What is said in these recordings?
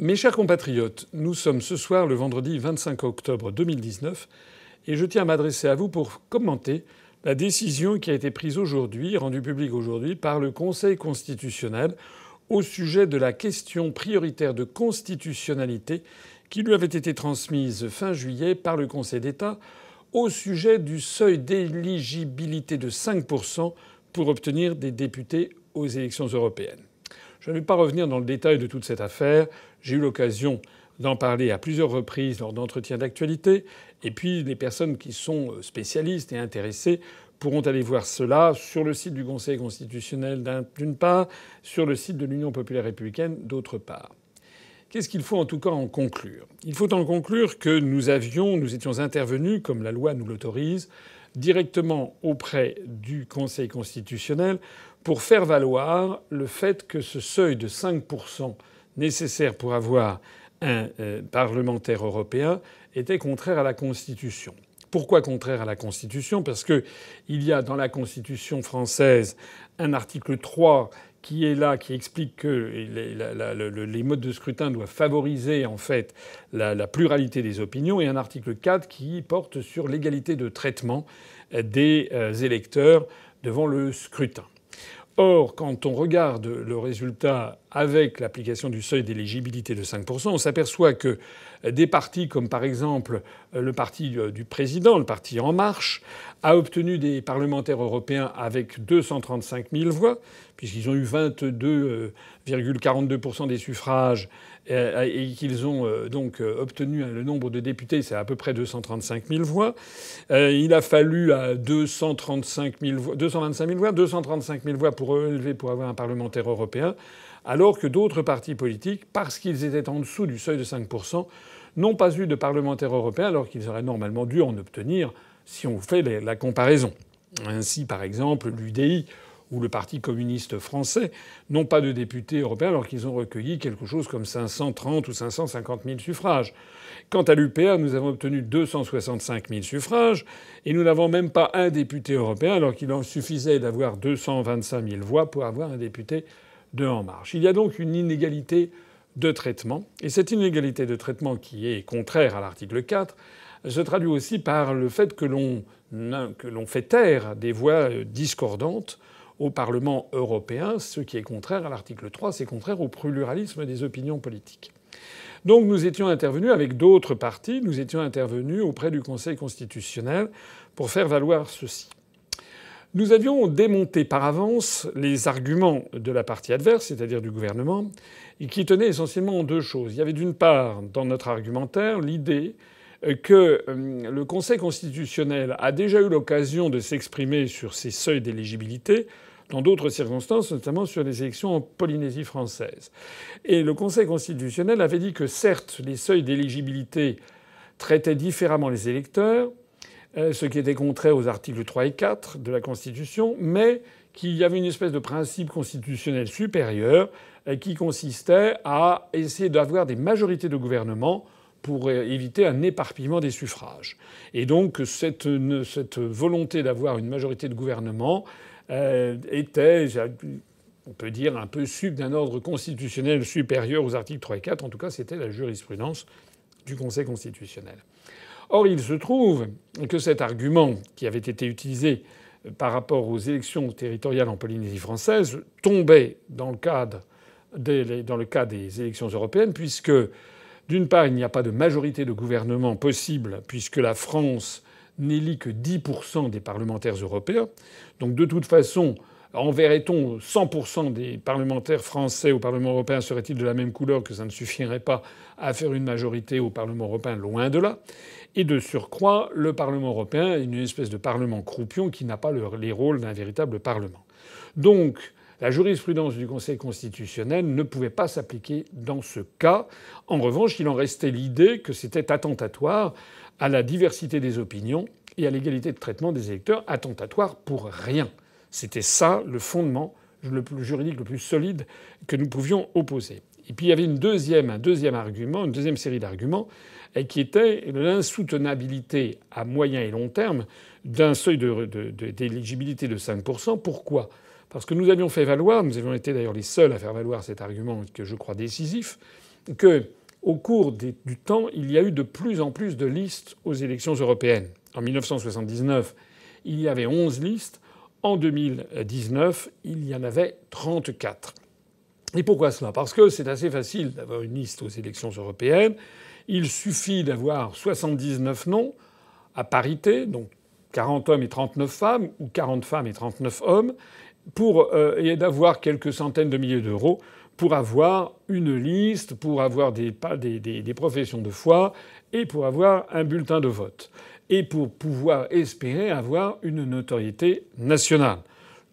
Mes chers compatriotes, nous sommes ce soir le vendredi 25 octobre 2019 et je tiens à m'adresser à vous pour commenter la décision qui a été prise aujourd'hui, rendue publique aujourd'hui, par le Conseil constitutionnel au sujet de la question prioritaire de constitutionnalité qui lui avait été transmise fin juillet par le Conseil d'État au sujet du seuil d'éligibilité de 5% pour obtenir des députés aux élections européennes. Je ne vais pas revenir dans le détail de toute cette affaire. J'ai eu l'occasion d'en parler à plusieurs reprises lors d'entretiens d'actualité. Et puis les personnes qui sont spécialistes et intéressées pourront aller voir cela sur le site du Conseil constitutionnel d'une part, sur le site de l'Union populaire républicaine d'autre part. Qu'est-ce qu'il faut en tout cas en conclure? Il faut en conclure que nous avions, nous étions intervenus, comme la loi nous l'autorise, directement auprès du Conseil constitutionnel pour faire valoir le fait que ce seuil de 5% nécessaire pour avoir un euh, parlementaire européen était contraire à la Constitution. Pourquoi contraire à la Constitution? Parce qu'il y a dans la Constitution française un article 3 qui est là, qui explique que les, modes de scrutin doivent favoriser en fait la, pluralité des opinions, et un article 4 qui porte sur l'égalité de traitement des euh, électeurs devant le scrutin. Or, quand on regarde le résultat avec l'application du seuil d'éligibilité de 5%, on s'aperçoit que des partis comme par exemple le parti du président, le parti En Marche, a obtenu des parlementaires européens avec 235 000 voix, puisqu'ils ont eu 22,42% des suffrages euh, et qu'ils ont euh, donc euh, obtenu le nombre de députés, c'est à peu près 235 000 voix. Il a fallu à 235 000 voix, 225 000 voix, 235 000 voix pour élever pour avoir un parlementaire européen, alors que d'autres partis politiques, parce qu'ils étaient en dessous du seuil de 5 n'ont pas eu de parlementaire européen, alors qu'ils auraient normalement dû en obtenir si on fait la comparaison. Ainsi, par exemple, l'UDI ou le Parti communiste français n'ont pas de députés européens alors qu'ils ont recueilli quelque chose comme 530 ou 550 000 suffrages. Quant à l'UPA, nous avons obtenu 265 000 suffrages et nous n'avons même pas un député européen alors qu'il en suffisait d'avoir 225 000 voix pour avoir un député de En Marche. Il y a donc une inégalité de traitement et cette inégalité de traitement qui est contraire à l'article 4 se traduit aussi par le fait que l'on fait taire des voix discordantes au Parlement européen, ce qui est contraire à l'article 3, c'est contraire au pluralisme des opinions politiques. Donc nous étions intervenus avec d'autres partis, nous étions intervenus auprès du Conseil constitutionnel pour faire valoir ceci. Nous avions démonté par avance les arguments de la partie adverse, c'est-à-dire du gouvernement, qui tenaient essentiellement en deux choses. Il y avait d'une part dans notre argumentaire l'idée que euh, le Conseil constitutionnel a déjà eu l'occasion de s'exprimer sur ces seuils d'éligibilité dans d'autres circonstances, notamment sur les élections en Polynésie française. Et le Conseil constitutionnel avait dit que certes, les seuils d'éligibilité traitaient différemment les électeurs, euh, ce qui était contraire aux articles 3 et 4 de la Constitution, mais qu'il y avait une espèce de principe constitutionnel supérieur euh, qui consistait à essayer d'avoir des majorités de gouvernement pour éviter un éparpillement des suffrages. Et donc cette, volonté d'avoir une majorité de gouvernement euh, était, on peut dire, un peu sub d'un ordre constitutionnel supérieur aux articles 3 et 4. En tout cas, c'était la jurisprudence du Conseil constitutionnel. Or, il se trouve que cet argument qui avait été utilisé par rapport aux élections territoriales en Polynésie française tombait dans le cadre des, des élections européennes, puisque d'une part, il n'y a pas de majorité de gouvernement possible, puisque la France n'élit que 10% des parlementaires européens. Donc de toute façon, enverrait-on 100% des parlementaires français au Parlement européen Serait-il de la même couleur que ça ne suffirait pas à faire une majorité au Parlement européen Loin de là. Et de surcroît, le Parlement européen est une espèce de parlement croupion qui n'a pas les rôles d'un véritable parlement. Donc la jurisprudence du Conseil constitutionnel ne pouvait pas s'appliquer dans ce cas. En revanche, il en restait l'idée que c'était attentatoire à la diversité des opinions et à l'égalité de traitement des électeurs, attentatoire pour rien. C'était ça le fondement le plus juridique le plus solide que nous pouvions opposer. Et puis il y avait une deuxième, un deuxième argument, une deuxième série d'arguments, qui était l'insoutenabilité à moyen et long terme d'un seuil d'éligibilité de, de 5%. Pourquoi? Parce que nous avions fait valoir, nous avions été d'ailleurs les seuls à faire valoir cet argument que je crois décisif, que au cours du temps, il y a eu de plus en plus de listes aux élections européennes. En 1979, il y avait 11 listes. En 2019, il y en avait 34. Et pourquoi cela? Parce que c'est assez facile d'avoir une liste aux élections européennes. Il suffit d'avoir 79 noms à parité, donc 40 hommes et 39 femmes, ou 40 femmes et 39 hommes, pour, euh, et d'avoir quelques centaines de milliers d'euros pour avoir une liste, pour avoir des, des, des, professions de foi et pour avoir un bulletin de vote. Et pour pouvoir espérer avoir une notoriété nationale.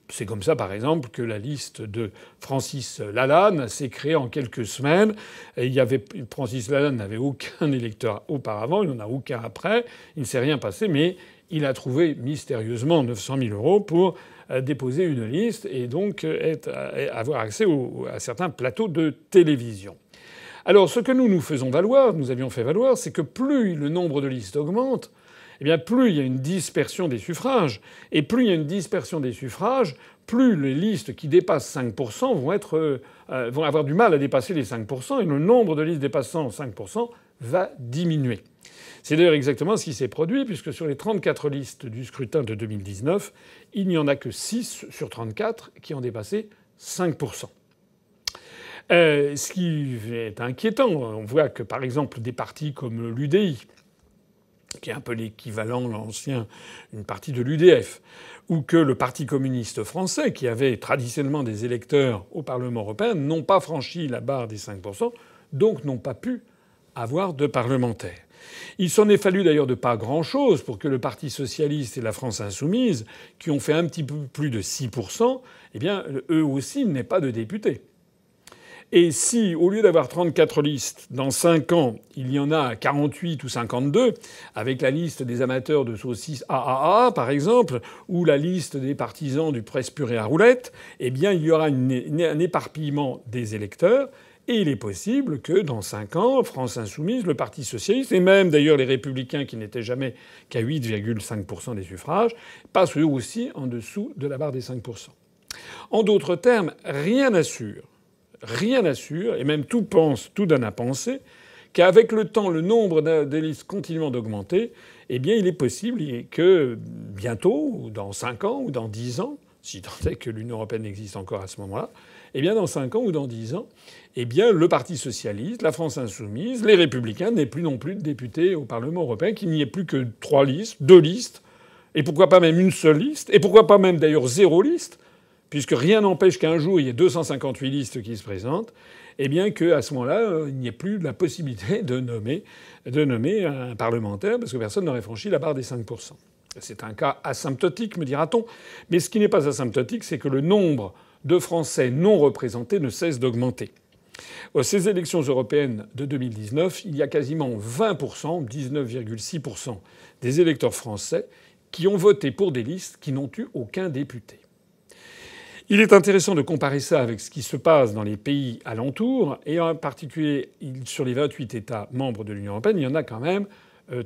C'est comme ça, par exemple, que la liste de Francis Lalanne s'est créée en quelques semaines. Il y avait, Francis Lalanne n'avait aucun électeur auparavant, il n'en a aucun après. Il ne s'est rien passé, mais il a trouvé mystérieusement 900 000 euros pour déposer une liste et donc euh, euh, avoir accès à certains plateaux de télévision. Alors ce que nous nous faisons valoir, nous avions fait valoir, c'est que plus le nombre de listes augmente, eh bien plus il y a une dispersion des suffrages. Et plus il y a une dispersion des suffrages, plus les listes qui dépassent 5% vont, être, vont avoir du mal à dépasser les 5%, et le nombre de listes dépassant 5% va diminuer. C'est d'ailleurs exactement ce qui s'est produit, puisque sur les 34 listes du scrutin de 2019, il n'y en a que 6 sur 34 qui ont dépassé 5%. Euh, ce qui est inquiétant, on voit que par exemple des partis comme l'UDI, qui est un peu l'équivalent, l'ancien, une partie de l'UDF, ou que le Parti communiste français, qui avait traditionnellement des électeurs au Parlement européen, n'ont pas franchi la barre des 5%, donc n'ont pas pu avoir de parlementaires. Il s'en est fallu d'ailleurs de pas grand-chose pour que le Parti socialiste et la France insoumise, qui ont fait un petit peu plus de 6%, eh bien, eux aussi n'aient pas de députés. Et si, au lieu d'avoir 34 listes, dans 5 ans, il y en a 48 ou 52, avec la liste des amateurs de saucisses AAA, par exemple, ou la liste des partisans du presse purée à roulette, eh bien, il y aura un éparpillement des électeurs et il est possible que dans cinq ans, France Insoumise, le Parti socialiste, et même d'ailleurs les Républicains qui n'étaient jamais qu'à 8,5% des suffrages, passent eux aussi en dessous de la barre des 5%. En d'autres termes, rien n'assure, rien n'assure, et même tout pense, tout donne à penser, qu'avec le temps, le nombre de listes continuant d'augmenter, eh bien, il est possible que bientôt, ou dans 5 ans, ou dans 10 ans, si tant est que l'Union européenne existe encore à ce moment-là, eh bien, dans 5 ans ou dans 10 ans, eh bien, le Parti socialiste, la France insoumise, les Républicains n'aient plus non plus de députés au Parlement européen, qu'il n'y ait plus que trois listes, deux listes, et pourquoi pas même une seule liste, et pourquoi pas même d'ailleurs zéro liste, puisque rien n'empêche qu'un jour il y ait 258 listes qui se présentent, eh bien qu'à ce moment-là, euh, il n'y ait plus la possibilité de nommer, de nommer un parlementaire, parce que personne n'aurait franchi la barre des 5%. C'est un cas asymptotique, me dira-t-on, mais ce qui n'est pas asymptotique, c'est que le nombre de Français non représentés ne cesse d'augmenter. Ces élections européennes de 2019, il y a quasiment 20%, 19,6% des électeurs français qui ont voté pour des listes qui n'ont eu aucun député. Il est intéressant de comparer ça avec ce qui se passe dans les pays alentours, et en particulier sur les 28 États membres de l'Union européenne, il y en a quand même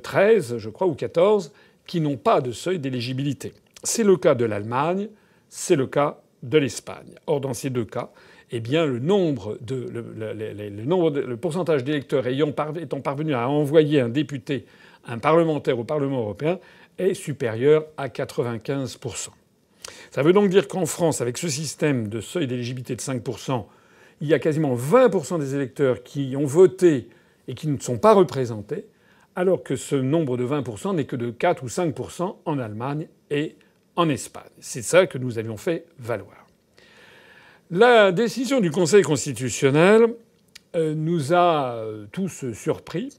13, euh, je crois, ou 14 qui n'ont pas de seuil d'éligibilité. C'est le cas de l'Allemagne, c'est le cas de l'Espagne. Or, dans ces deux cas, eh bien, le nombre de, le, nombre le pourcentage d'électeurs ayant étant parvenus à envoyer un député, un parlementaire au Parlement européen est supérieur à 95% Ça veut donc dire qu'en France, avec ce système de seuil d'éligibilité de 5% il y a quasiment 20% des électeurs qui ont voté et qui ne sont pas représentés, alors que ce nombre de 20% n'est que de 4 ou 5% en Allemagne et en Espagne. C'est ça que nous avions fait valoir. La décision du Conseil constitutionnel euh, nous a euh, tous surpris.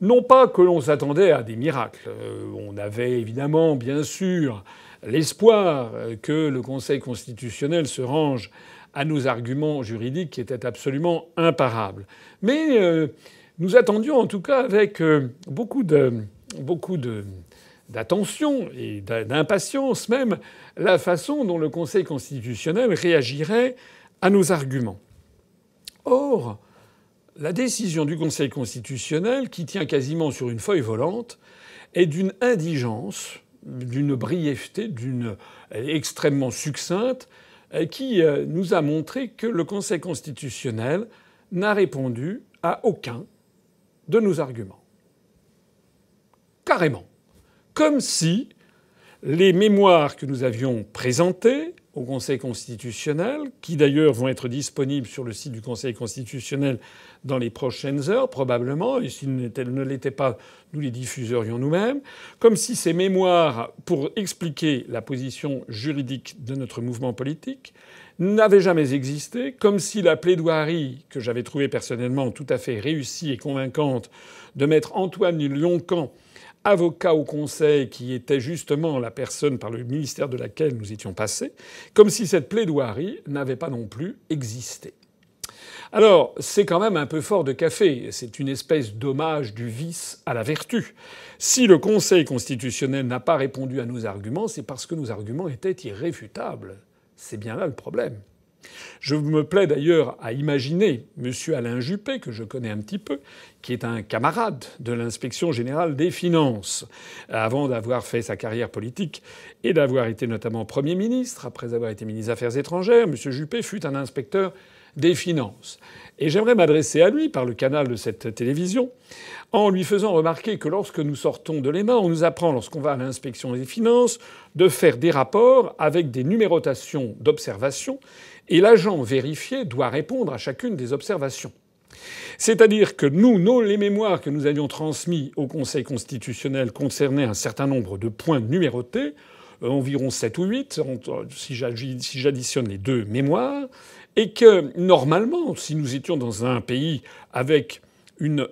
Non pas que l'on s'attendait à des miracles. Euh, on avait évidemment, bien sûr, l'espoir que le Conseil constitutionnel se range à nos arguments juridiques qui étaient absolument imparables. Mais nous attendions en tout cas avec beaucoup de, beaucoup de, d'attention et d'impatience même la façon dont le Conseil constitutionnel réagirait à nos arguments. Or, la décision du Conseil constitutionnel, qui tient quasiment sur une feuille volante, est d'une indigence, d'une brièveté, d'une extrêmement succincte, qui euh, nous a montré que le Conseil constitutionnel n'a répondu à aucun de nos arguments. Carrément. Comme si les mémoires que nous avions présentées au Conseil constitutionnel, qui d'ailleurs vont être disponibles sur le site du Conseil constitutionnel dans les prochaines heures, probablement, et s'ils ne l'étaient pas, nous les diffuserions nous-mêmes, comme si ces mémoires, pour expliquer la position juridique de notre mouvement politique, n'avaient jamais existé, comme si la plaidoirie que j'avais trouvée personnellement tout à fait réussie et convaincante de mettre Antoine Lioncan avocat au Conseil qui était justement la personne par le ministère de laquelle nous étions passés, comme si cette plaidoirie n'avait pas non plus existé. Alors, c'est quand même un peu fort de café. C'est une espèce d'hommage du vice à la vertu. Si le Conseil constitutionnel n'a pas répondu à nos arguments, c'est parce que nos arguments étaient irréfutables. C'est bien là le problème. Je me plais d'ailleurs à imaginer M. Alain Juppé, que je connais un petit peu, qui est un camarade de l'inspection générale des finances, avant d'avoir fait sa carrière politique et d'avoir été notamment Premier ministre, après avoir été ministre des Affaires étrangères, M. Juppé fut un inspecteur des finances. Et j'aimerais m'adresser à lui par le canal de cette télévision en lui faisant remarquer que lorsque nous sortons de l'EMA, on nous apprend, lorsqu'on va à l'inspection des finances, de faire des rapports avec des numérotations d'observations et l'agent vérifié doit répondre à chacune des observations. C'est-à-dire que nous, nos, les mémoires que nous avions transmis au Conseil constitutionnel concernaient un certain nombre de points numérotés, euh, environ 7 ou 8, si j'additionne les deux mémoires, et que normalement, si nous étions dans un pays avec une,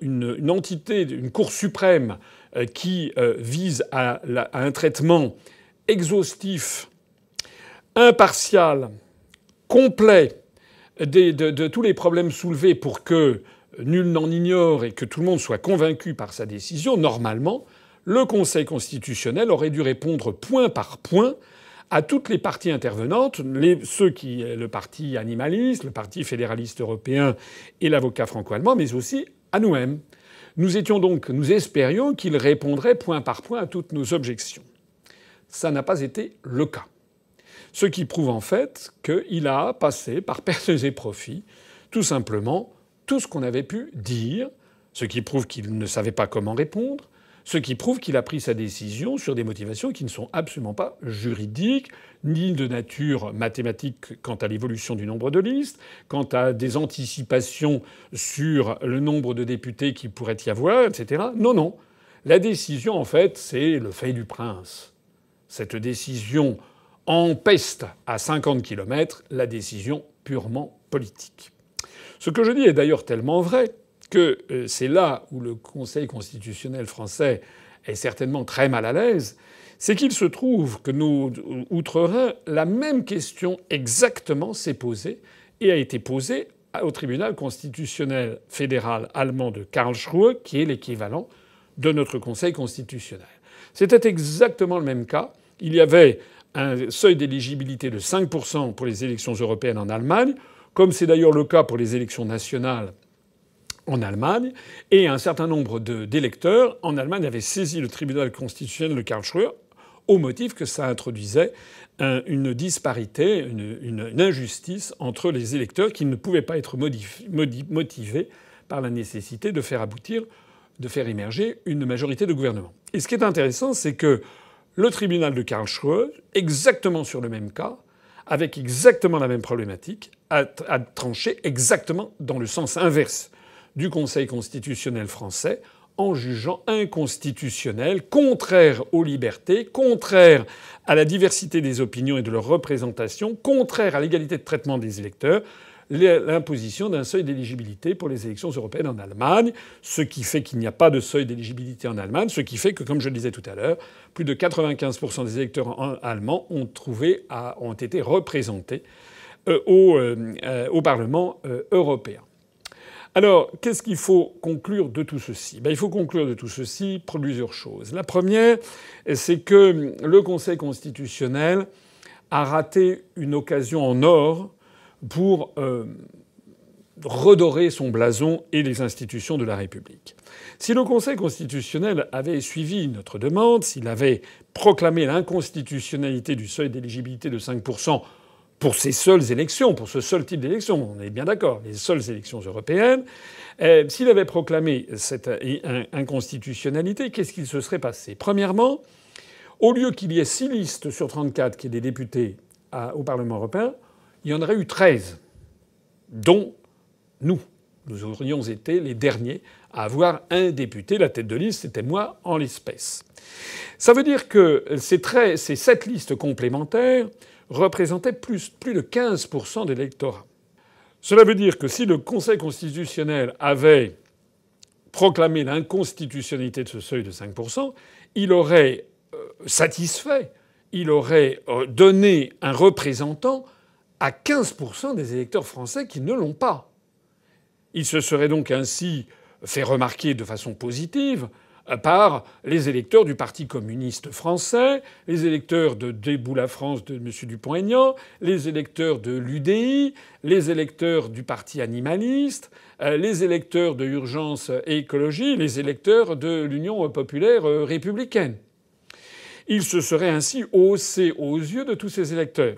entité, une Cour suprême euh, qui euh, vise à un traitement exhaustif, impartial, complet de, tous les problèmes soulevés pour que nul n'en ignore et que tout le monde soit convaincu par sa décision, normalement, le Conseil constitutionnel aurait dû répondre point par point à toutes les parties intervenantes, ceux qui, le parti animaliste, le parti fédéraliste européen et l'avocat franco-allemand, mais aussi à nous-mêmes. Nous étions donc, nous espérions qu'il répondrait point par point à toutes nos objections. Ça n'a pas été le cas. Ce qui prouve en fait qu'il a passé par pertes et profits tout simplement tout ce qu'on avait pu dire, ce qui prouve qu'il ne savait pas comment répondre, ce qui prouve qu'il a pris sa décision sur des motivations qui ne sont absolument pas juridiques, ni de nature mathématique quant à l'évolution du nombre de listes, quant à des anticipations sur le nombre de députés qui pourrait y avoir, etc. Non, non. La décision, en fait, c'est le fait du prince. Cette décision empeste à 50 km la décision purement politique. Ce que je dis est d'ailleurs tellement vrai que euh, c'est là où le Conseil constitutionnel français est certainement très mal à l'aise, c'est qu'il se trouve que nous, outre-Rhin, la même question exactement s'est posée et a été posée au tribunal constitutionnel fédéral allemand de Karlsruhe, qui est l'équivalent de notre Conseil constitutionnel. C'était exactement le même cas. Il y avait un seuil d'éligibilité de 5% pour les élections européennes en Allemagne, comme c'est d'ailleurs le cas pour les élections nationales en Allemagne, et un certain nombre d'électeurs en Allemagne avaient saisi le tribunal constitutionnel de Karlsruhe au motif que ça introduisait une disparité, une, injustice entre les électeurs qui ne pouvaient pas être motivés par la nécessité de faire aboutir, de faire émerger une majorité de gouvernement. Et ce qui est intéressant, c'est que le tribunal de Karlsruhe, exactement sur le même cas, avec exactement la même problématique, a, tranché exactement dans le sens inverse du Conseil constitutionnel français en jugeant inconstitutionnel, contraire aux libertés, contraire à la diversité des opinions et de leur représentation, contraire à l'égalité de traitement des électeurs, l'imposition d'un seuil d'éligibilité pour les élections européennes en Allemagne, ce qui fait qu'il n'y a pas de seuil d'éligibilité en Allemagne, ce qui fait que, comme je le disais tout à l'heure, plus de 95% des électeurs allemands ont, été représentés euh, euh, euh, au, Parlement européen. Alors, qu'est-ce qu'il faut conclure de tout ceci? Ben, Il faut conclure de tout ceci plusieurs choses. La première, c'est que le Conseil constitutionnel a raté une occasion en or pour euh, redorer son blason et les institutions de la République. Si le Conseil constitutionnel avait suivi notre demande, s'il avait proclamé l'inconstitutionnalité du seuil d'éligibilité de 5 pour ces seules élections, pour ce seul type d'élection, on est bien d'accord, les seules élections européennes, euh, s'il avait proclamé cette inconstitutionnalité, qu'est-ce qu'il se serait passé? Premièrement, au lieu qu'il y ait six listes sur 34 qui aient des députés au Parlement européen, il y en aurait eu 13, dont nous. Nous aurions été les derniers à avoir un député. La tête de liste, c'était moi en l'espèce. Ça veut dire que ces, ces sept listes complémentaires représentaient plus, plus de 15% de l'électorat. Cela veut dire que si le Conseil constitutionnel avait proclamé l'inconstitutionnalité de ce seuil de 5%, il aurait euh, satisfait, il aurait euh, donné un représentant à 15% des électeurs français qui ne l'ont pas. Il se serait donc ainsi fait remarquer de façon positive par les électeurs du Parti communiste français, les électeurs de Debout la France de M. Dupont-Aignan, les électeurs de l'UDI, les électeurs du Parti animaliste, euh, les électeurs de Urgence et Écologie, les électeurs de l'Union populaire républicaine. Il se serait ainsi haussé aux yeux de tous ces électeurs.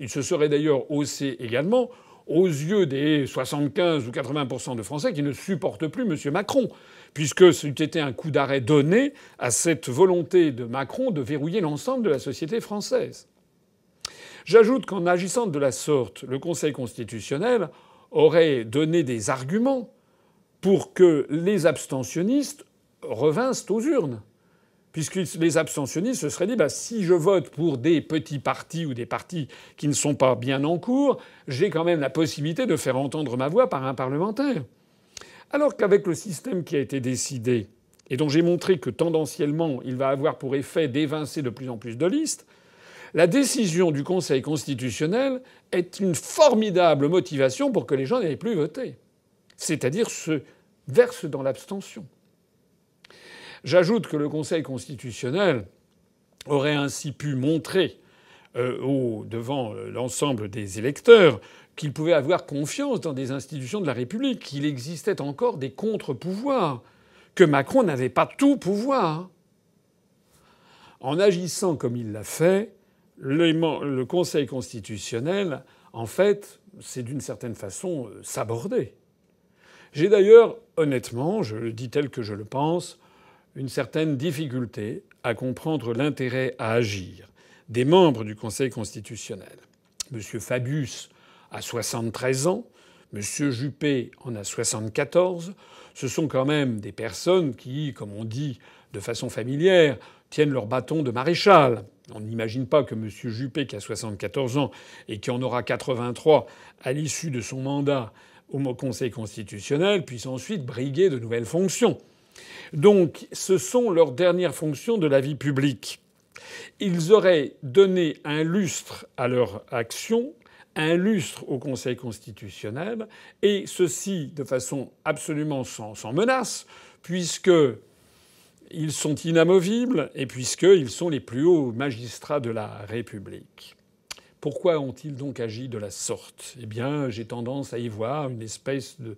Il se serait d'ailleurs haussé également aux yeux des 75 ou 80% de Français qui ne supportent plus M. Macron, puisque c'eût été un coup d'arrêt donné à cette volonté de Macron de verrouiller l'ensemble de la société française. J'ajoute qu'en agissant de la sorte, le Conseil constitutionnel aurait donné des arguments pour que les abstentionnistes revinssent aux urnes puisque les abstentionnistes se seraient dit bah, si je vote pour des petits partis ou des partis qui ne sont pas bien en cours, j'ai quand même la possibilité de faire entendre ma voix par un parlementaire. Alors qu'avec le système qui a été décidé, et dont j'ai montré que tendanciellement il va avoir pour effet d'évincer de plus en plus de listes, la décision du Conseil constitutionnel est une formidable motivation pour que les gens n'aient plus voté. C'est-à-dire se versent dans l'abstention. J'ajoute que le Conseil constitutionnel aurait ainsi pu montrer euh, devant euh, l'ensemble des électeurs qu'il pouvait avoir confiance dans des institutions de la République, qu'il existait encore des contre-pouvoirs, que Macron n'avait pas tout pouvoir. En agissant comme il l'a fait, le Conseil constitutionnel, en fait, c'est d'une certaine façon euh, s'aborder. J'ai d'ailleurs, honnêtement, je le dis tel que je le pense, une certaine difficulté à comprendre l'intérêt à agir des membres du Conseil constitutionnel. M. Fabius a 73 ans, M. Juppé en a 74. Ce sont quand même des personnes qui, comme on dit de façon familière, tiennent leur bâton de maréchal. On n'imagine pas que M. Juppé, qui a 74 ans et qui en aura 83 à l'issue de son mandat au Conseil constitutionnel, puisse ensuite briguer de nouvelles fonctions. Donc ce sont leurs dernières fonctions de la vie publique. Ils auraient donné un lustre à leur action, un lustre au Conseil constitutionnel, et ceci de façon absolument sans, menace, puisqu'ils sont inamovibles et puisqu'ils sont les plus hauts magistrats de la République. Pourquoi ont-ils donc agi de la sorte? Eh bien, j'ai tendance à y voir une espèce de,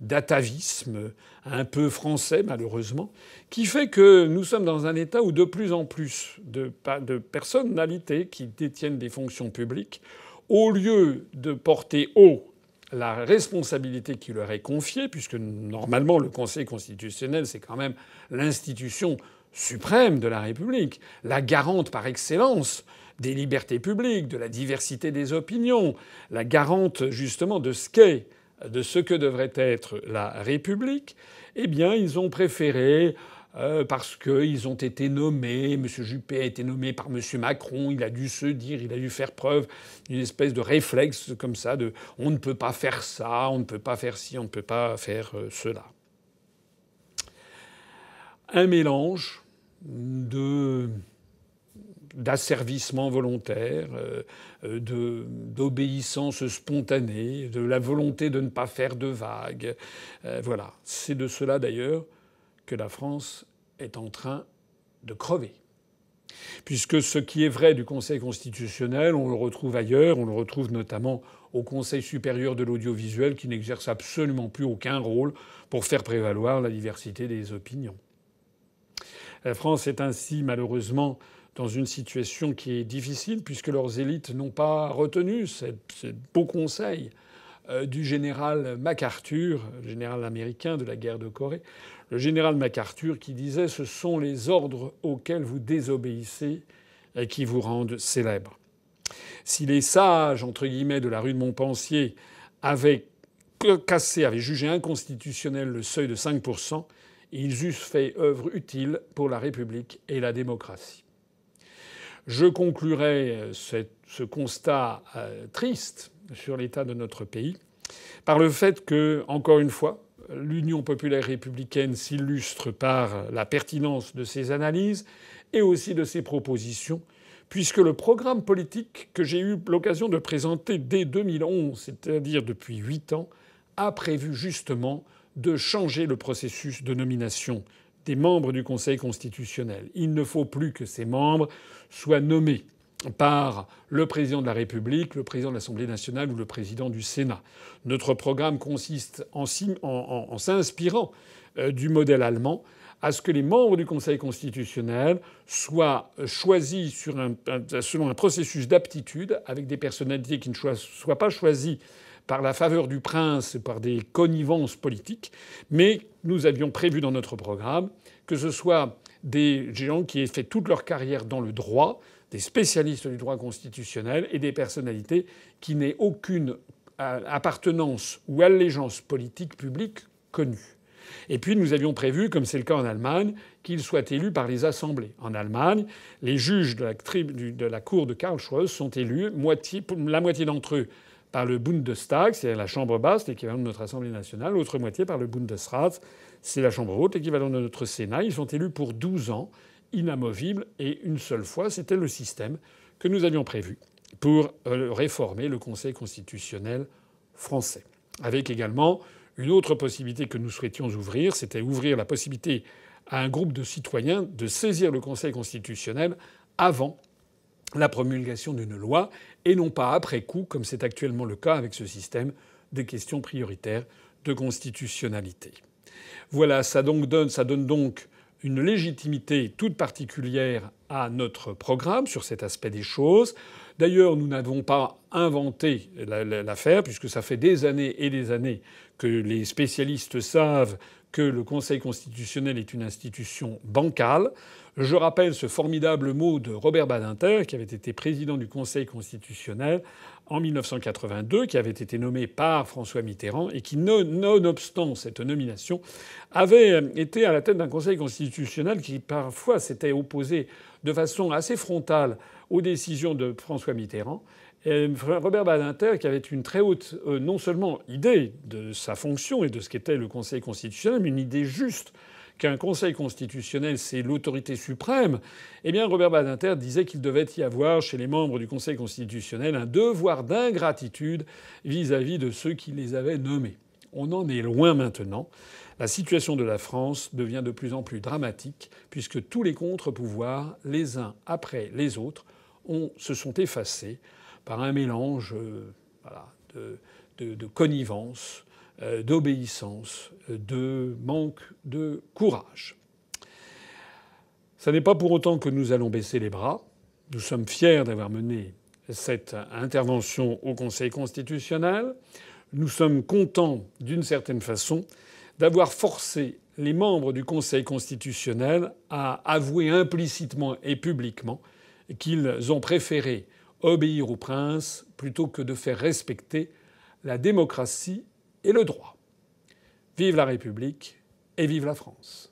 d'atavisme un peu français malheureusement, qui fait que nous sommes dans un État où de plus en plus de, de personnalités qui détiennent des fonctions publiques, au lieu de porter haut la responsabilité qui leur est confiée, puisque normalement le Conseil constitutionnel c'est quand même l'institution suprême de la République, la garante par excellence des libertés publiques, de la diversité des opinions, la garante justement de ce qu'est de ce que devrait être la République, eh bien, ils ont préféré euh, parce qu'ils ont été nommés. M. Juppé a été nommé par M. Macron. Il a dû se dire, il a dû faire preuve d'une espèce de réflexe comme ça de on ne peut pas faire ça, on ne peut pas faire ci, on ne peut pas faire euh, cela. Un mélange d'asservissement volontaire, euh, d'obéissance spontanée, de la volonté de ne pas faire de vagues. Voilà. C'est de cela d'ailleurs que la France est en train de crever. Puisque ce qui est vrai du Conseil constitutionnel, on le retrouve ailleurs, on le retrouve notamment au Conseil supérieur de l'audiovisuel qui n'exerce absolument plus aucun rôle pour faire prévaloir la diversité des opinions. La France est ainsi malheureusement dans une situation qui est difficile puisque leurs élites n'ont pas retenu ces, beaux conseils euh, du général MacArthur, général américain de la guerre de Corée, le général MacArthur qui disait ce sont les ordres auxquels vous désobéissez et qui vous rendent célèbre. Si les sages, entre guillemets, de la rue de Montpensier avaient cassé, avaient jugé inconstitutionnel le seuil de 5%, ils eussent fait œuvre utile pour la République et la démocratie. Je conclurai euh, ce constat euh, triste sur l'état de notre pays par le fait que, encore une fois, l'Union populaire républicaine s'illustre par la pertinence de ses analyses et aussi de ses propositions, puisque le programme politique que j'ai eu l'occasion de présenter dès 2011, c'est-à-dire depuis huit ans, a prévu justement de changer le processus de nomination des membres du Conseil constitutionnel. Il ne faut plus que ces membres soient nommés par le président de la République, le président de l'Assemblée nationale ou le président du Sénat. Notre programme consiste en, s'inspirant euh, du modèle allemand à ce que les membres du Conseil constitutionnel soient choisis selon un processus d'aptitude avec des personnalités qui ne soient pas choisies par la faveur du prince, par des connivences politiques, mais nous avions prévu dans notre programme que ce soit des gens qui aient fait toute leur carrière dans le droit, des spécialistes du droit constitutionnel et des personnalités qui n'aient aucune euh, appartenance ou allégeance politique publique connue. Et puis nous avions prévu, comme c'est le cas en Allemagne, qu'ils soient élus par les assemblées. En Allemagne, les juges de la, de la cour de Karlsruhe sont élus, moitié, la moitié d'entre eux par le Bundestag, c'est la chambre basse, l'équivalent de notre Assemblée nationale, l'autre moitié par le Bundesrat, c'est la chambre haute, l'équivalent de notre Sénat. Ils sont élus pour 12 ans, inamovibles, et une seule fois, c'était le système que nous avions prévu pour euh, réformer le Conseil constitutionnel français. Avec également une autre possibilité que nous souhaitions ouvrir, c'était ouvrir la possibilité à un groupe de citoyens de saisir le Conseil constitutionnel avant la promulgation d'une loi et non pas après coup, comme c'est actuellement le cas avec ce système des questions prioritaires de constitutionnalité. Voilà, ça donne donc une légitimité toute particulière à notre programme sur cet aspect des choses. D'ailleurs, nous n'avons pas inventé l'affaire, puisque ça fait des années et des années que les spécialistes savent que le Conseil constitutionnel est une institution bancale. Je rappelle ce formidable mot de Robert Badinter, qui avait été président du Conseil constitutionnel en 1982, qui avait été nommé par François Mitterrand et qui, nonobstant cette nomination, avait été à la tête d'un Conseil constitutionnel qui parfois s'était opposé de façon assez frontale aux décisions de François Mitterrand. Robert Badinter, qui avait une très haute, euh, non seulement idée de sa fonction et de ce qu'était le Conseil constitutionnel, mais une idée juste qu'un Conseil constitutionnel, c'est l'autorité suprême, eh bien Robert Badinter disait qu'il devait y avoir chez les membres du Conseil constitutionnel un devoir d'ingratitude vis-à-vis de ceux qui les avaient nommés. On en est loin maintenant. La situation de la France devient de plus en plus dramatique puisque tous les contre-pouvoirs, les uns après les autres, se sont effacés par un mélange euh, de, de connivence, euh, d'obéissance, de manque de courage. Ce n'est pas pour autant que nous allons baisser les bras. Nous sommes fiers d'avoir mené cette intervention au Conseil constitutionnel. Nous sommes contents, d'une certaine façon, d'avoir forcé les membres du Conseil constitutionnel à avouer implicitement et publiquement qu'ils ont préféré obéir au prince plutôt que de faire respecter la démocratie et le droit. Vive la République et vive la France.